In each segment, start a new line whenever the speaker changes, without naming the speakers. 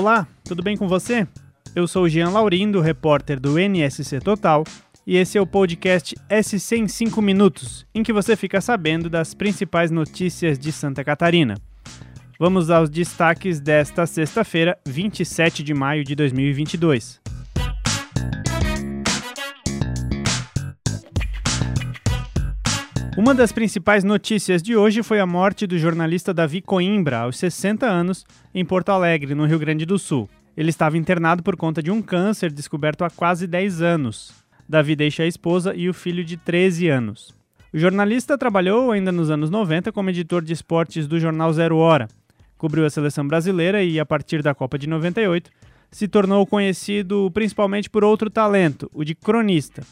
Olá, tudo bem com você? Eu sou Jean Laurindo, repórter do NSC Total, e esse é o podcast SC em 5 minutos, em que você fica sabendo das principais notícias de Santa Catarina. Vamos aos destaques desta sexta-feira, 27 de maio de 2022. Uma das principais notícias de hoje foi a morte do jornalista Davi Coimbra, aos 60 anos, em Porto Alegre, no Rio Grande do Sul. Ele estava internado por conta de um câncer descoberto há quase 10 anos. Davi deixa a esposa e o filho de 13 anos. O jornalista trabalhou ainda nos anos 90 como editor de esportes do jornal Zero Hora. Cobriu a seleção brasileira e, a partir da Copa de 98, se tornou conhecido principalmente por outro talento, o de cronista.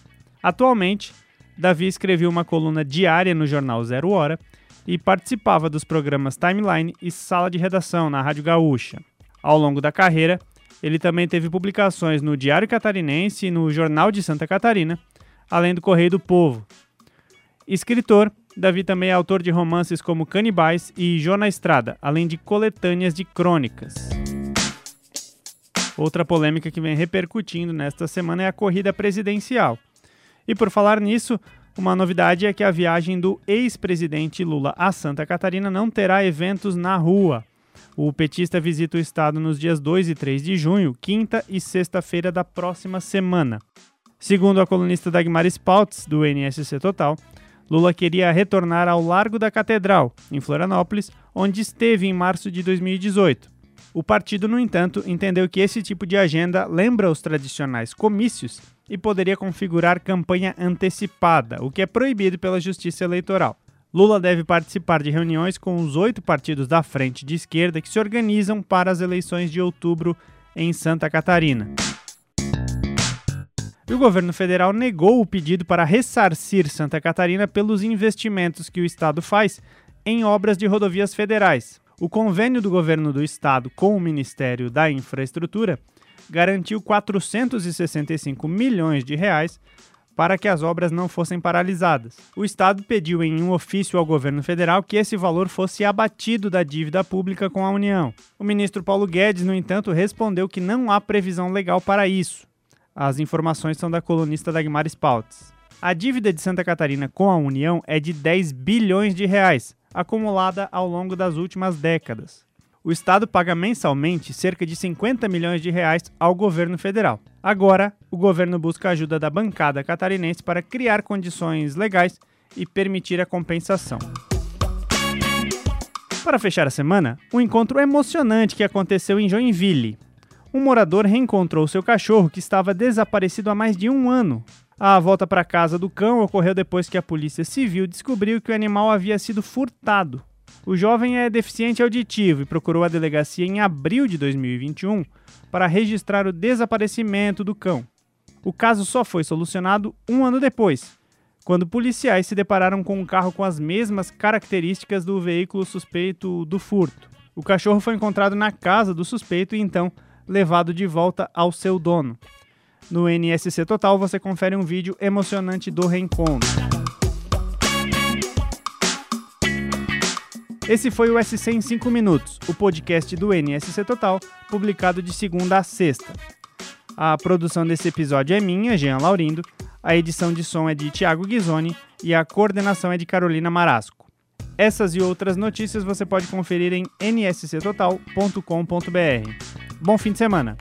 Atualmente, Davi escrevia uma coluna diária no jornal Zero Hora e participava dos programas Timeline e Sala de Redação na Rádio Gaúcha. Ao longo da carreira, ele também teve publicações no Diário Catarinense e no Jornal de Santa Catarina, além do Correio do Povo. Escritor, Davi também é autor de romances como Canibais e Jô na Estrada, além de coletâneas de crônicas. Outra polêmica que vem repercutindo nesta semana é a corrida presidencial. E por falar nisso, uma novidade é que a viagem do ex-presidente Lula a Santa Catarina não terá eventos na rua. O petista visita o estado nos dias 2 e 3 de junho, quinta e sexta-feira da próxima semana. Segundo a colunista Dagmar Spaltz, do NSC Total, Lula queria retornar ao Largo da Catedral, em Florianópolis, onde esteve em março de 2018. O partido, no entanto, entendeu que esse tipo de agenda lembra os tradicionais comícios e poderia configurar campanha antecipada, o que é proibido pela Justiça Eleitoral. Lula deve participar de reuniões com os oito partidos da frente de esquerda que se organizam para as eleições de outubro em Santa Catarina. E o governo federal negou o pedido para ressarcir Santa Catarina pelos investimentos que o Estado faz em obras de rodovias federais. O convênio do governo do Estado com o Ministério da Infraestrutura garantiu 465 milhões de reais para que as obras não fossem paralisadas. O Estado pediu em um ofício ao governo federal que esse valor fosse abatido da dívida pública com a União. O ministro Paulo Guedes, no entanto, respondeu que não há previsão legal para isso. As informações são da colunista Dagmar Spaltz. A dívida de Santa Catarina com a União é de 10 bilhões de reais, acumulada ao longo das últimas décadas o Estado paga mensalmente cerca de 50 milhões de reais ao governo federal. Agora, o governo busca a ajuda da bancada catarinense para criar condições legais e permitir a compensação. Para fechar a semana, um encontro emocionante que aconteceu em Joinville. Um morador reencontrou seu cachorro que estava desaparecido há mais de um ano. A volta para casa do cão ocorreu depois que a polícia civil descobriu que o animal havia sido furtado. O jovem é deficiente auditivo e procurou a delegacia em abril de 2021 para registrar o desaparecimento do cão. O caso só foi solucionado um ano depois, quando policiais se depararam com um carro com as mesmas características do veículo suspeito do furto. O cachorro foi encontrado na casa do suspeito e então levado de volta ao seu dono. No NSC Total você confere um vídeo emocionante do reencontro. Esse foi o SC em 5 minutos, o podcast do NSC Total, publicado de segunda a sexta. A produção desse episódio é minha, Jean Laurindo, a edição de som é de Thiago Ghisoni e a coordenação é de Carolina Marasco. Essas e outras notícias você pode conferir em nsctotal.com.br. Bom fim de semana!